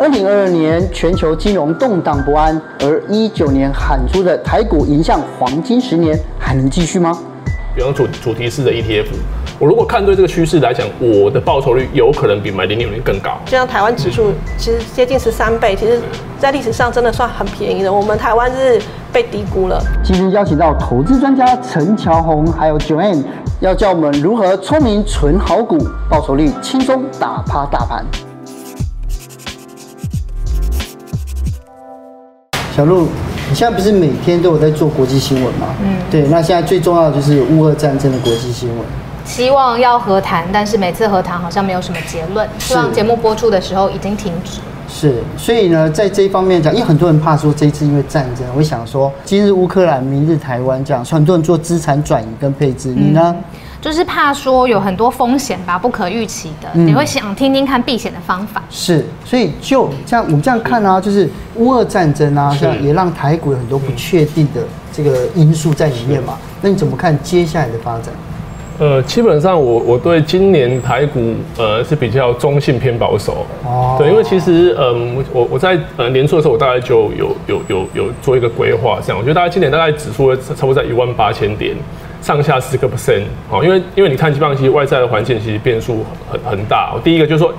二零二二年全球金融动荡不安，而一九年喊出的台股迎向黄金十年，还能继续吗？比方主主题式的 ETF，我如果看对这个趋势来讲，我的报酬率有可能比买零零零更高。就像台湾指数其实接近十三倍，其实在历史上真的算很便宜的。我们台湾是被低估了。今天邀请到投资专家陈乔宏，还有 Joanne，要教我们如何聪明存好股，报酬率轻松打趴大盘。小路，你现在不是每天都有在做国际新闻吗？嗯，对。那现在最重要的就是乌俄战争的国际新闻。希望要和谈，但是每次和谈好像没有什么结论。希望节目播出的时候已经停止。是，所以呢，在这一方面讲，因为很多人怕说这一次因为战争，会想说今日乌克兰，明日台湾这样，所以很多人做资产转移跟配置。你呢？嗯就是怕说有很多风险吧，不可预期的，你会想听听看避险的方法。是，所以就这样，我们这样看啊，就是乌俄战争啊，像也让台股有很多不确定的这个因素在里面嘛。那你怎么看接下来的发展？呃，基本上我我对今年台股呃是比较中性偏保守。哦。对，因为其实嗯，我我在呃年初的时候，我大概就有有有有做一个规划，这样，我觉得大概今年大概指数差不多在一万八千点。上下十个 percent，好，因为因为你看基本上其实外在的环境其实变数很很大。第一个就是说，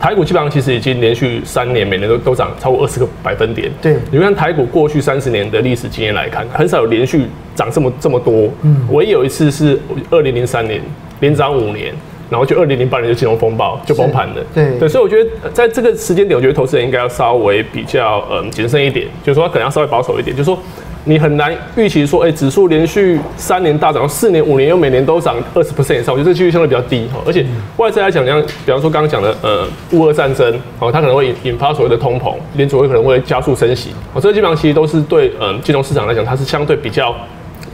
台股基本上其实已经连续三年每年都都涨超过二十个百分点。对，你看台股过去三十年的历史经验来看，很少有连续涨这么这么多。嗯，唯一有一次是二零零三年连涨五年，然后就二零零八年就金融风暴就崩盘了。对对，所以我觉得在这个时间点，我觉得投资人应该要稍微比较嗯谨慎一点，就是说可能要稍微保守一点，就是说。你很难预期说，哎，指数连续三年大涨，四年、五年又每年都涨二十 percent 以上，我觉得这几率相对比较低哈。而且外在来讲，像比方说刚刚讲的，呃，乌俄战争，哦，它可能会引引发所谓的通膨，联储会可能会加速升息，哦，这基本上其实都是对嗯金融市场来讲，它是相对比较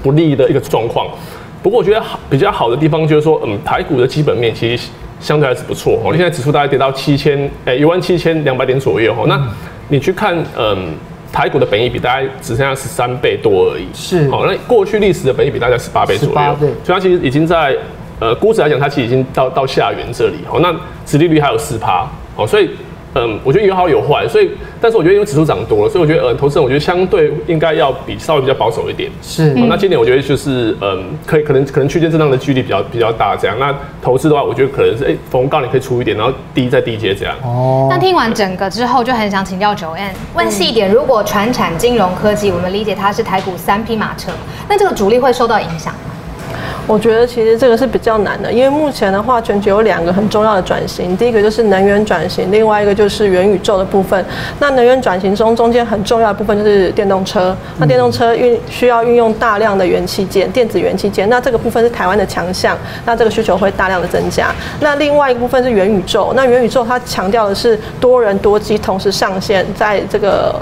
不利的一个状况。不过我觉得好比较好的地方就是说，嗯，台股的基本面其实相对还是不错哦。你现在指数大概跌到七千，哎，一万七千两百点左右哈。那你去看，嗯。台股的本益比大概只剩下十三倍多而已，是哦。那过去历史的本益比大概十八倍左右，所以它其实已经在呃估值来讲，它其实已经到到下缘这里哦。那殖利率还有四趴哦，所以。嗯，我觉得有好有坏，所以，但是我觉得因为指数涨多了，所以我觉得呃，投资人我觉得相对应该要比稍微比较保守一点。是，那今年我觉得就是嗯，可以可能可能区间震荡的距离比较比较大这样。那投资的话，我觉得可能是哎，逢高你可以出一点，然后低再低接这样。哦。那听完整个之后，就很想请教 Joanne，问细一点，如果传产金融科技，我们理解它是台股三匹马车，那这个主力会受到影响吗？我觉得其实这个是比较难的，因为目前的话，全球有两个很重要的转型，第一个就是能源转型，另外一个就是元宇宙的部分。那能源转型中，中间很重要的部分就是电动车。那电动车运需要运用大量的元器件，电子元器件。那这个部分是台湾的强项，那这个需求会大量的增加。那另外一个部分是元宇宙，那元宇宙它强调的是多人多机同时上线，在这个。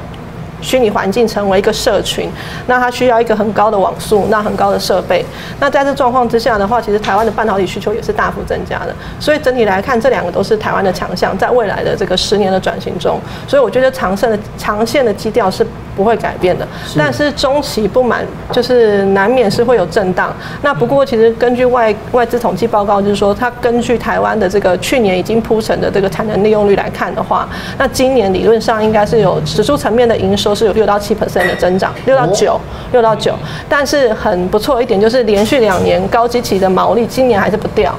虚拟环境成为一个社群，那它需要一个很高的网速，那很高的设备。那在这状况之下的话，其实台湾的半导体需求也是大幅增加的。所以整体来看，这两个都是台湾的强项，在未来的这个十年的转型中，所以我觉得长盛的长线的基调是不会改变的。但是中期不满就是难免是会有震荡。那不过其实根据外外资统计报告，就是说它根据台湾的这个去年已经铺成的这个产能利用率来看的话，那今年理论上应该是有指数层面的营收。都是有六到七 percent 的增长，六到九，六到九。但是很不错一点就是连续两年高基期的毛利，今年还是不掉。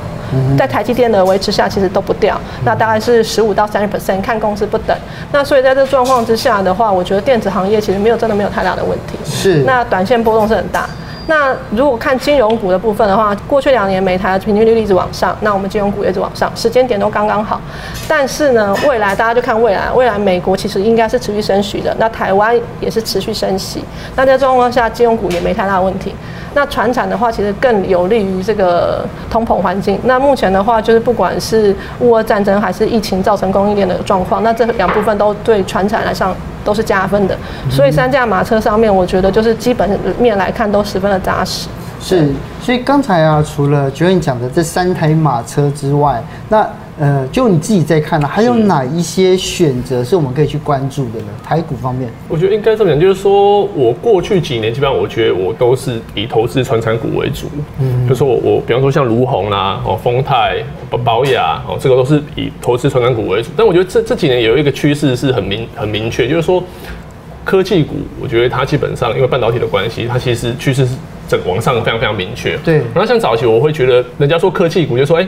在台积电的维持下，其实都不掉。那大概是十五到三十 percent，看公司不等。那所以在这状况之下的话，我觉得电子行业其实没有真的没有太大的问题。是。那短线波动是很大。那如果看金融股的部分的话，过去两年美台的平均利率一直往上，那我们金融股也一直往上，时间点都刚刚好。但是呢，未来大家就看未来，未来美国其实应该是持续升息的，那台湾也是持续升息。那在状况下，金融股也没太大问题。那传产的话，其实更有利于这个通膨环境。那目前的话，就是不管是乌俄战争还是疫情造成供应链的状况，那这两部分都对传产来上都是加分的。所以三驾马车上面，我觉得就是基本面来看都十分的扎实。是，所以刚才啊，除了 Joanne 讲的这三台马车之外，那呃，就你自己在看呢，还有哪一些选择是我们可以去关注的呢？台股方面，我觉得应该这么讲，就是说我过去几年基本上，我觉得我都是以投资传产股为主。嗯，就是我我比方说像卢鸿啦、哦丰泰、宝雅哦，这个都是以投资传产股为主。但我觉得这这几年有一个趋势是很明很明确，就是说科技股，我觉得它基本上因为半导体的关系，它其实趋势是整往上非常非常明确。对，然后像早期我会觉得人家说科技股，就说哎。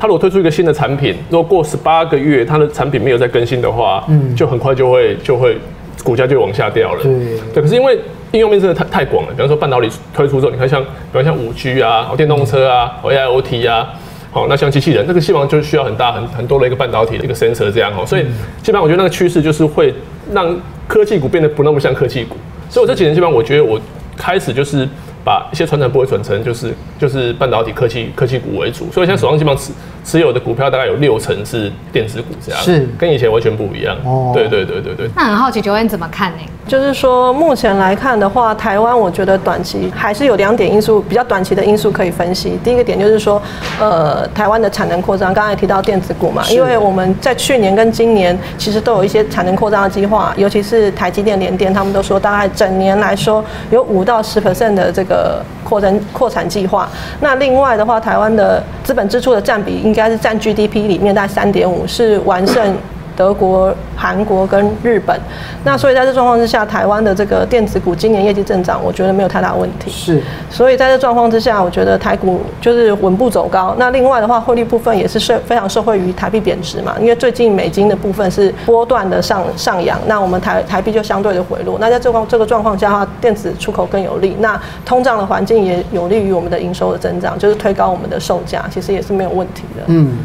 他如果推出一个新的产品，如果过十八个月，它的产品没有再更新的话，嗯，就很快就会就会股价就往下掉了。对，对。可是因为应用面真的太太广了，比方说半导体推出之后，你看像比方像五 G 啊，电动车啊，AIoT 啊，好，那像机器人，那个基本上就需要很大很很多的一个半导体的一个 sensor 这样哦，所以基本上我觉得那个趋势就是会让科技股变得不那么像科技股。所以我这几年基本上我觉得我开始就是。把一些传产部位转成就是就是半导体科技科技股为主，所以现在手上基本上持持有的股票大概有六成是电子股这样，是跟以前完全不一样。哦，对对对对对。那很好奇，Joanne 怎么看呢？就是说目前来看的话，台湾我觉得短期还是有两点因素比较短期的因素可以分析。第一个点就是说，呃，台湾的产能扩张，刚才提到电子股嘛，因为我们在去年跟今年其实都有一些产能扩张的计划，尤其是台积电、联电，他们都说大概整年来说有五到十 percent 的这个。呃，扩增扩产计划。那另外的话，台湾的资本支出的占比应该是占 GDP 里面大概三点五，是完胜。德国、韩国跟日本，那所以在这状况之下，台湾的这个电子股今年业绩增长，我觉得没有太大问题。是，所以在这状况之下，我觉得台股就是稳步走高。那另外的话，汇率部分也是受非常受惠于台币贬值嘛，因为最近美金的部分是波段的上上扬，那我们台台币就相对的回落。那在这况这个状况下的话，电子出口更有利，那通胀的环境也有利于我们的营收的增长，就是推高我们的售价，其实也是没有问题的。嗯。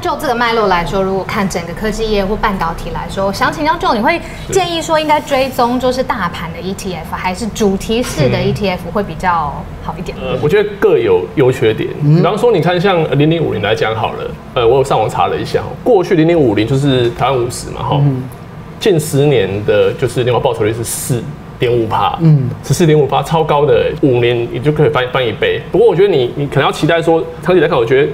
就这个脉络来说，如果看整个科技业或半导体来说，想请教 Joe，你会建议说应该追踪就是大盘的 ETF，还是主题式的 ETF 会比较好一点？呃，我觉得各有优缺点。比方说，你看像零零五零来讲好了，呃，我有上网查了一下，过去零零五零就是台湾五十嘛，哈，近十年的就是年化报酬率是四点五趴，嗯，十四点五趴，超高的，五年你就可以翻翻一倍。不过我觉得你你可能要期待说，长期来看，我觉得。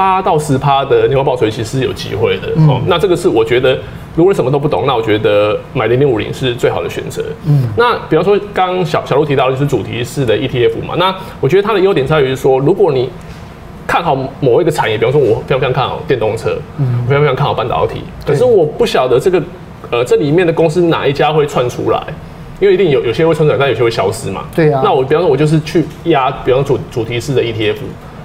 八到十趴的年化报酬其实是有机会的哦。嗯、那这个是我觉得，如果你什么都不懂，那我觉得买零零五零是最好的选择。嗯，那比方说刚刚小小鹿提到的就是主题式的 ETF 嘛。那我觉得它的优点在于说，如果你看好某一个产业，比方说我非常非常看好电动车，嗯，我非常非常看好半导体，可是我不晓得这个呃这里面的公司哪一家会窜出来，因为一定有有些会窜出来，但有些会消失嘛。对啊。那我比方说，我就是去压，比方主主题式的 ETF。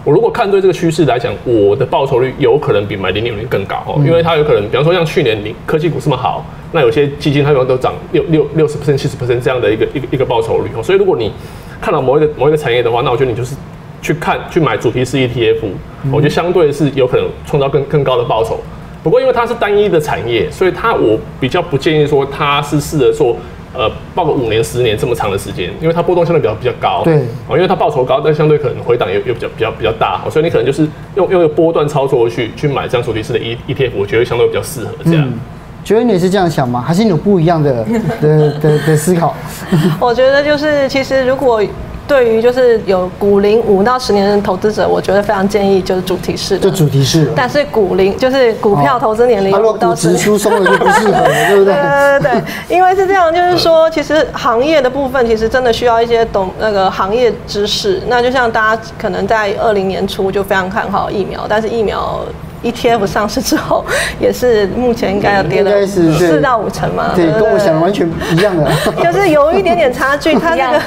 我如果看对这个趋势来讲，我的报酬率有可能比买零零五零更高哦，因为它有可能，比方说像去年你科技股这么好，那有些基金它有都涨六六六十 percent、七十 percent 这样的一个一个一个报酬率哦，所以如果你看到某一个某一个产业的话，那我觉得你就是去看去买主题式 ETF，我觉得相对是有可能创造更更高的报酬。不过因为它是单一的产业，所以它我比较不建议说它是适合做。呃，报个五年、十年这么长的时间，因为它波动相对比较比较高，对，哦，因为它报酬高，但相对可能回档也又比较比较比较大，所以你可能就是用用一个波段操作去去买这样主题式的 E ETF，我觉得相对比较适合这样。觉得你是这样想吗？还是你有不一样的的的的思考？我觉得就是其实如果。对于就是有股龄五到十年的投资者，我觉得非常建议就是主题式的。就主题式。但是股龄就是股票投资年龄五到十年。疏松了就不适合了，对不对？对对对，因为是这样，就是说，其实行业的部分其实真的需要一些懂那个行业知识。那就像大家可能在二零年初就非常看好疫苗，但是疫苗。ETF 上市之后，也是目前应该要跌了四到五成嘛？对，跟我想的完全一样的，就是有一点点差距。它那个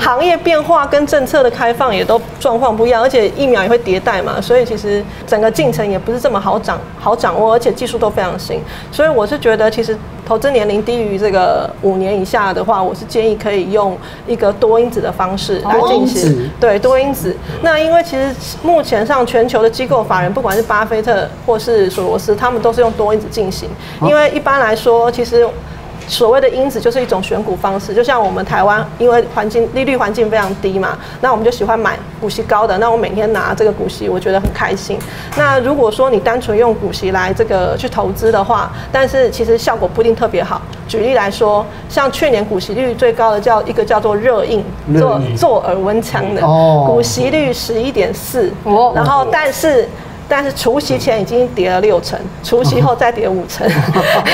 行业变化跟政策的开放也都状况不一样，而且疫苗也会迭代嘛，所以其实整个进程也不是这么好掌好掌握，而且技术都非常新。所以我是觉得，其实投资年龄低于这个五年以下的话，我是建议可以用一个多因子的方式来进行。对，多因子。那因为其实目前上全球的机构法人，不管是巴菲特。或是索罗斯，他们都是用多因子进行，因为一般来说，其实所谓的因子就是一种选股方式，就像我们台湾，因为环境利率环境非常低嘛，那我们就喜欢买股息高的，那我每天拿这个股息，我觉得很开心。那如果说你单纯用股息来这个去投资的话，但是其实效果不一定特别好。举例来说，像去年股息率最高的叫一个叫做热映，做做耳温枪的，股息率十一点四，然后但是。但是除夕前已经跌了六成，除夕后再跌五成，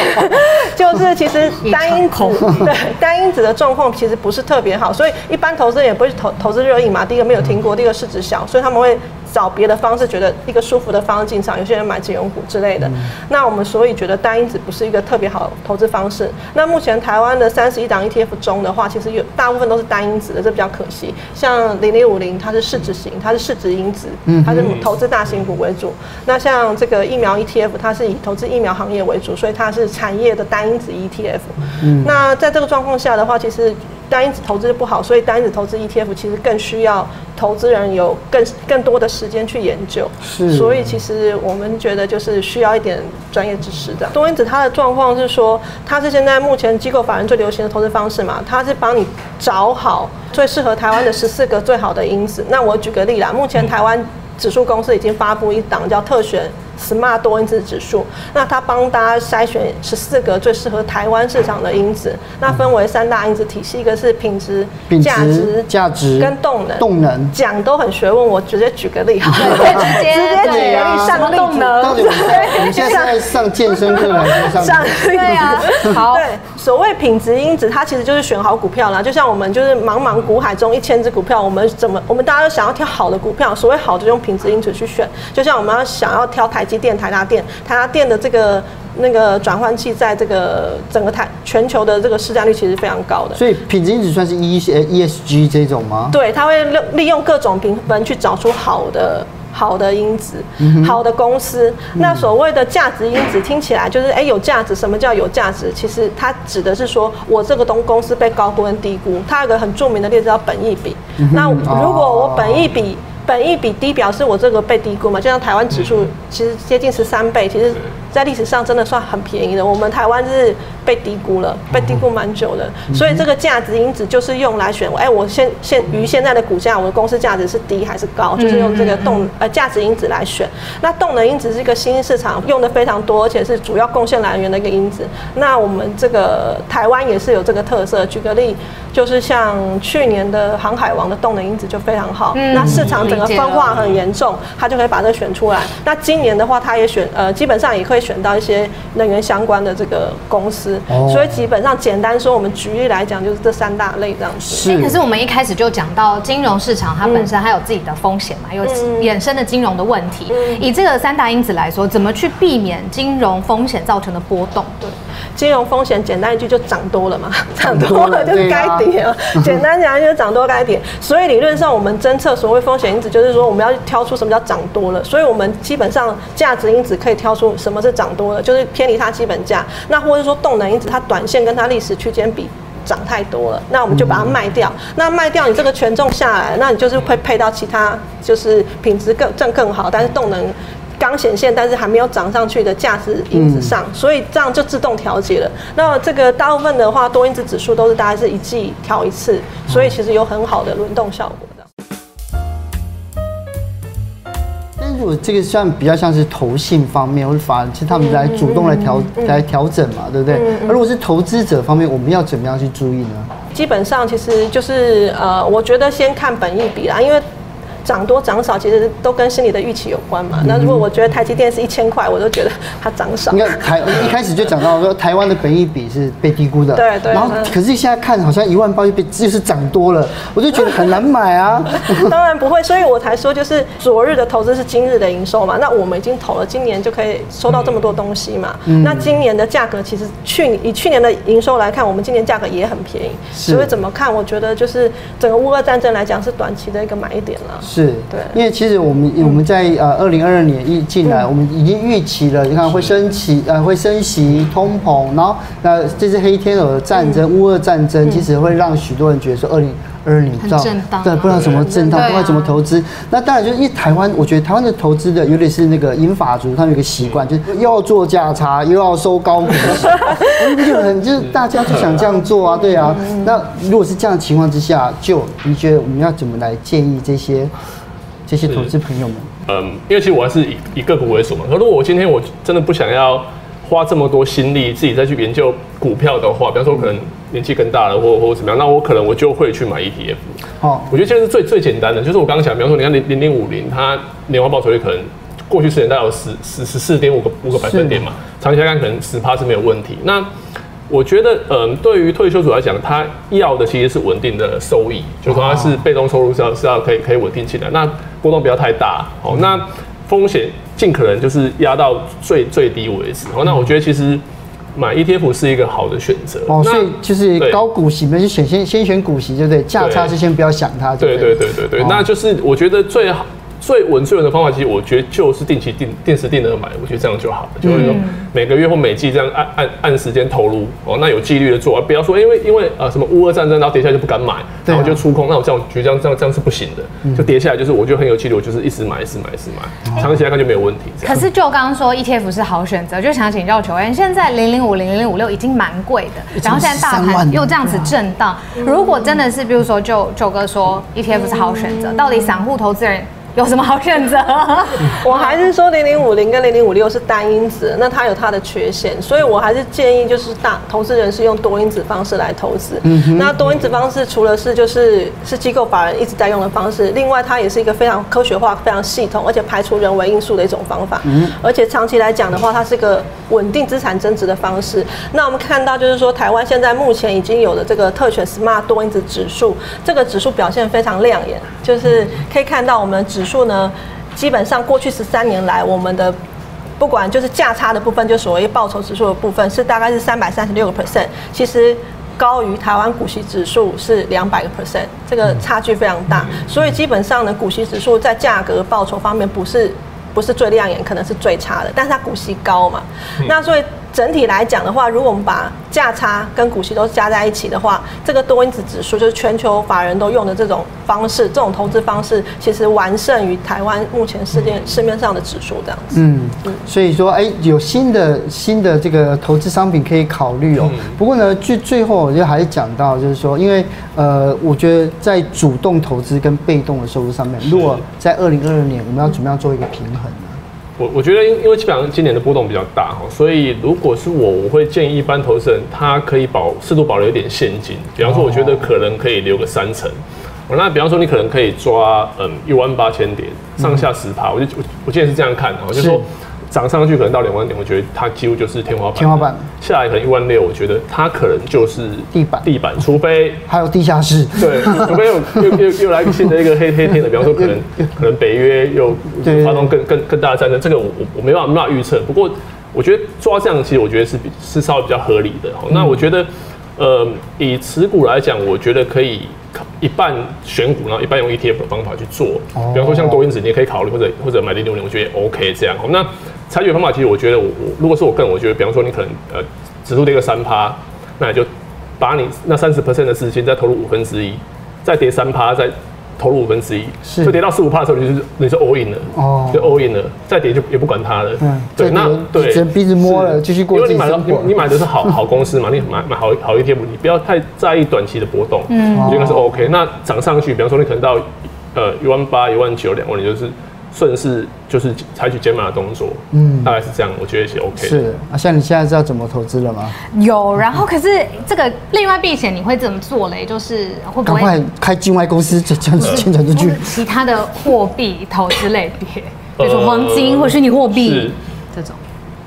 就是其实单因子对单因子的状况其实不是特别好，所以一般投资人也不会投投资热议嘛。第一个没有听过，第二个市值小，所以他们会。找别的方式，觉得一个舒服的方式进场。有些人买金融股之类的。嗯、那我们所以觉得单因子不是一个特别好的投资方式。那目前台湾的三十一档 ETF 中的话，其实有大部分都是单因子的，这比较可惜。像零零五零，它是市值型，它是市值因子，它是投资大型股为主。那像这个疫苗 ETF，它是以投资疫苗行业为主，所以它是产业的单因子 ETF。嗯、那在这个状况下的话，其实。单因子投资不好，所以单因子投资 ETF 其实更需要投资人有更更多的时间去研究。是，所以其实我们觉得就是需要一点专业知识的。多因子它的状况是说，它是现在目前机构法人最流行的投资方式嘛，它是帮你找好最适合台湾的十四个最好的因子。那我举个例啦，目前台湾指数公司已经发布一档叫特选。Smart 多因子指数，那它帮大家筛选十四个最适合台湾市场的因子，那分为三大因子体系，一个是品质、价值、价值跟动能。动能讲都很学问，我直接举个例，好，直接直接举个例上动能。到底我们现在上健身课还是上？对啊，好。对，所谓品质因子，它其实就是选好股票啦。就像我们就是茫茫股海中一千只股票，我们怎么我们大家都想要挑好的股票，所谓好的就用品质因子去选。就像我们要想要挑台积。电台达电，台达电的这个那个转换器，在这个整个台全球的这个市占率其实非常高的。所以品质因子算是 E E S G 这种吗？对，它会利利用各种评分去找出好的好的因子，好的公司。嗯、那所谓的价值因子，听起来就是哎、欸、有价值。什么叫有价值？其实它指的是说我这个东公司被高估跟低估。它有个很著名的例子叫本益比。嗯、那如果我本益比。本益比低表示我这个被低估嘛，就像台湾指数其实接近十三倍，其实在历史上真的算很便宜的。我们台湾是被低估了，被低估蛮久的，所以这个价值因子就是用来选，哎，我现现于现在的股价，我的公司价值是低还是高，就是用这个动呃价值因子来选。那动能因子是一个新兴市场用的非常多，而且是主要贡献来源的一个因子。那我们这个台湾也是有这个特色，举个例，就是像去年的航海王的动能因子就非常好，那市场。整个分化很严重，它就可以把这个选出来。那今年的话，它也选呃，基本上也可以选到一些能源相关的这个公司。哦、所以基本上简单说，我们举例来讲，就是这三大类这样子。是。可是我们一开始就讲到金融市场，它本身还有自己的风险嘛，嗯、有衍生的金融的问题。嗯、以这个三大因子来说，怎么去避免金融风险造成的波动？对。金融风险简单一句就涨多了嘛，涨多了就该跌了。简单讲就是涨多该跌。所以理论上我们侦测所谓风险因子，就是说我们要挑出什么叫涨多了。所以我们基本上价值因子可以挑出什么是涨多了，就是偏离它基本价。那或者说动能因子，它短线跟它历史区间比涨太多了，那我们就把它卖掉。那卖掉你这个权重下来，那你就是会配到其他就是品质更正更好，但是动能。刚显现，但是还没有涨上去的价值因子上，嗯、所以这样就自动调节了。那这个大部分的话，多因子指数都是大概是一季调一次，所以其实有很好的轮动效果我这个算比较像是投信方面或者法人，其实他们来主动来调、来调整嘛，对不对？而、嗯、如果是投资者方面，我们要怎么样去注意呢？基本上其实就是呃，我觉得先看本益比啦，因为。涨多涨少其实都跟心理的预期有关嘛。那如果我觉得台积电是一千块，我都觉得它涨少。你看台一开始就讲到说台湾的本益比是被低估的。对对。然后可是现在看好像一万八就被就是涨多了，我就觉得很难买啊。当然不会，所以我才说就是昨日的投资是今日的营收嘛。那我们已经投了，今年就可以收到这么多东西嘛。那今年的价格其实去以去年的营收来看，我们今年价格也很便宜。所以怎么看？我觉得就是整个乌俄战争来讲是短期的一个买点了。是。对，因为其实我们我们在呃二零二二年一进来，我们已经预期了，你看会升息呃会升息通膨，然后那这次黑天鹅战争、乌俄战争，其实会让许多人觉得说二零 earning 到震荡，对，不知道怎么震荡，不知道怎么投资。那当然就是因为台湾，我觉得台湾的投资的，有点是那个英法族，他们有个习惯，就是又要做价差，又要收高股息，就很就是大家就想这样做啊，对啊。那如果是这样的情况之下，就你觉得我们要怎么来建议这些这些投资朋友们？嗯，因为其实我还是以以个股为主嘛。可如果我今天我真的不想要花这么多心力自己再去研究股票的话，比方说可能年纪更大了，或或者怎么样，那我可能我就会去买 ETF。哦，我觉得这是最最简单的，就是我刚刚讲，比方说你看零零零五零，它年化报酬率可能过去十年大概有十十十四点五个五个百分点嘛，长期来看可能十趴是没有问题。那我觉得，嗯，对于退休族来讲，他要的其实是稳定的收益，就是说他是被动收入是要是要可以可以稳定起来，那波动不要太大，哦，那风险尽可能就是压到最最低为止，哦，那我觉得其实买 ETF 是一个好的选择。哦，所以就是高股息，那就选先先选股息，对不对？价差是先不要想它，对对对对对，那就是我觉得最好。最稳最稳的方法，其实我觉得就是定期定定时定额买，我觉得这样就好了，就是说每个月或每季这样按按按时间投入哦，那有纪律的做，而不要说因为因为呃什么乌俄战争，然后跌下来就不敢买，然后就出空，那我这样我觉得这样这样这样是不行的，就跌下来就是我觉得很有纪律，我就是一直买一直买一直买，长期来看就没有问题。可是就刚刚说 ETF 是好选择，就想请教球员，现在零零五零零零五六已经蛮贵的，然后现在大盘又这样子震荡，如果真的是比如说就就哥说 ETF 是好选择，到底散户投资人？有什么好选择？我还是说零零五零跟零零五六是单因子，那它有它的缺陷，所以我还是建议就是大投资人是用多因子方式来投资。嗯哼。那多因子方式除了是就是是机构法人一直在用的方式，另外它也是一个非常科学化、非常系统，而且排除人为因素的一种方法。嗯。而且长期来讲的话，它是个稳定资产增值的方式。那我们看到就是说，台湾现在目前已经有了这个特选 Smart 多因子指数，这个指数表现非常亮眼，就是可以看到我们指。指数呢，基本上过去十三年来，我们的不管就是价差的部分，就所谓报酬指数的部分，是大概是三百三十六个 percent，其实高于台湾股息指数是两百个 percent，这个差距非常大。所以基本上呢，股息指数在价格报酬方面不是不是最亮眼，可能是最差的，但是它股息高嘛，那所以。整体来讲的话，如果我们把价差跟股息都加在一起的话，这个多因子指数就是全球法人都用的这种方式，这种投资方式其实完胜于台湾目前市面市面上的指数这样子。嗯嗯，所以说，哎，有新的新的这个投资商品可以考虑哦。不过呢，最最后我就还是讲到，就是说，因为呃，我觉得在主动投资跟被动的收入上面，如果在二零二二年，我们要怎么样做一个平衡呢？我我觉得，因因为基本上今年的波动比较大哈，所以如果是我，我会建议一般投资人，他可以保适度保留一点现金。比方说，我觉得可能可以留个三成。哦，那比方说，你可能可以抓嗯一万八千点上下十趴，我就我我建议是这样看哦，就是说。涨上去可能到两万点，我觉得它几乎就是天花板。天花板下来可能一万六，我觉得它可能就是地板。地板，除非还有地下室。对，除非 又又又又来一个新的一个黑黑天的，比方说可能可能北约又发动更更更大的战争，这个我我我没办法没办法预测。不过我觉得抓这样其实我觉得是比是稍微比较合理的。那我觉得呃以持股来讲，我觉得可以。一半选股，然后一半用 ETF 的方法去做。比方说像多因子，你也可以考虑，或者或者买零零五零，我觉得也 OK 这样。那采取方法，其实我觉得我我如果是我个人，我觉得，比方说你可能呃指数跌个三趴，那你就把你那三十 percent 的资金再投入五分之一，再跌三趴再。投入五分之一，是，就跌到四五趴的时候，就是你是 all in 了，哦，就 all in 了，再跌就也不管它了。嗯，对，那对，只鼻子摸了，继续过。因为你买的你你买的是好好公司嘛，你买买好好 ETF，你不要太在意短期的波动，嗯，我觉得是 OK。那涨上去，比方说你可能到呃一万八、一万九、两万，你就是。顺势就是采取减码的动作，嗯，大概是这样，我觉得也是 OK。是啊，像你现在知道怎么投资了吗？有，然后可是这个另外避险你会怎么做嘞？就是会不会赶快开境外公司，这样子牵扯出去？其他的货币投资类别，比如说黄金或虚拟货币这种。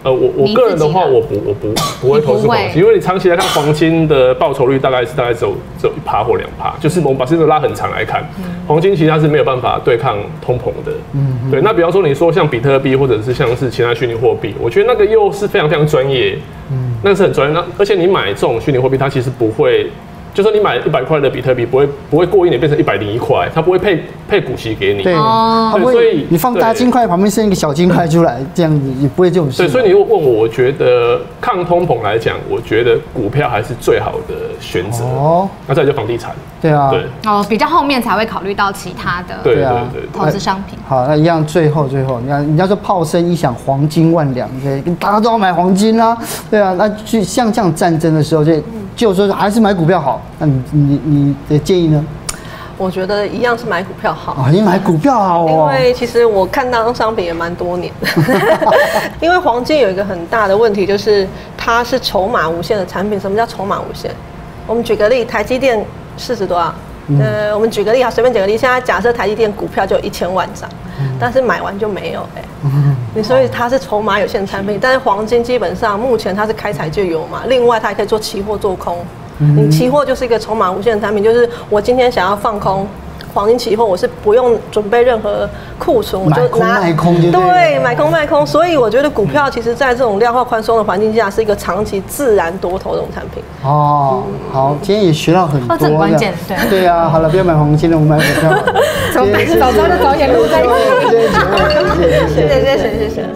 呃，我我个人的话，我不我不 不会投资黄金，因为你长期来看，黄金的报酬率大概是大概只有只有一趴或两趴，就是我们把这个拉很长来看，黄金其实它是没有办法对抗通膨的。嗯，对。那比方说你说像比特币或者是像是其他虚拟货币，我觉得那个又是非常非常专业，嗯，那个是很专业。那而且你买这种虚拟货币，它其实不会。就说你买一百块的比特币，不会不会过一年变成一百零一块，它不会配配股息给你。对，它不会。所以你放大金块旁边生一个小金块出来，这样子也不会这种事。对，所以你如果问我，我觉得抗通膨来讲，我觉得股票还是最好的选择。哦，那再就房地产。对啊。对。哦，比较后面才会考虑到其他的。对啊。投资商品。好，那一样，最后最后，你看人家说炮声一响，黄金万两，对，大家都要买黄金啊。对啊，那去像这样战争的时候，就就说还是买股票好。那你你你的建议呢？我觉得一样是买股票好啊，你买股票好哦。因为其实我看当商品也蛮多年的，因为黄金有一个很大的问题，就是它是筹码无限的产品。什么叫筹码无限？我们举个例，台积电市值多少？嗯、呃，我们举个例啊，随便举个例，现在假设台积电股票就一千万张，嗯、但是买完就没有哎、欸。嗯、你所以它是筹码有限产品，但是黄金基本上目前它是开采就有嘛，另外它还可以做期货做空。你期货就是一个筹码无限的产品，就是我今天想要放空黄金期以后我是不用准备任何库存我就拿对买空卖空所以我觉得股票其实在这种量化宽松的环境下是一个长期自然多头这种产品。哦好今天也学到很多关键对。对啊好了不要买黄金了我们买股票 早早的早点录在一起谢谢谢谢谢谢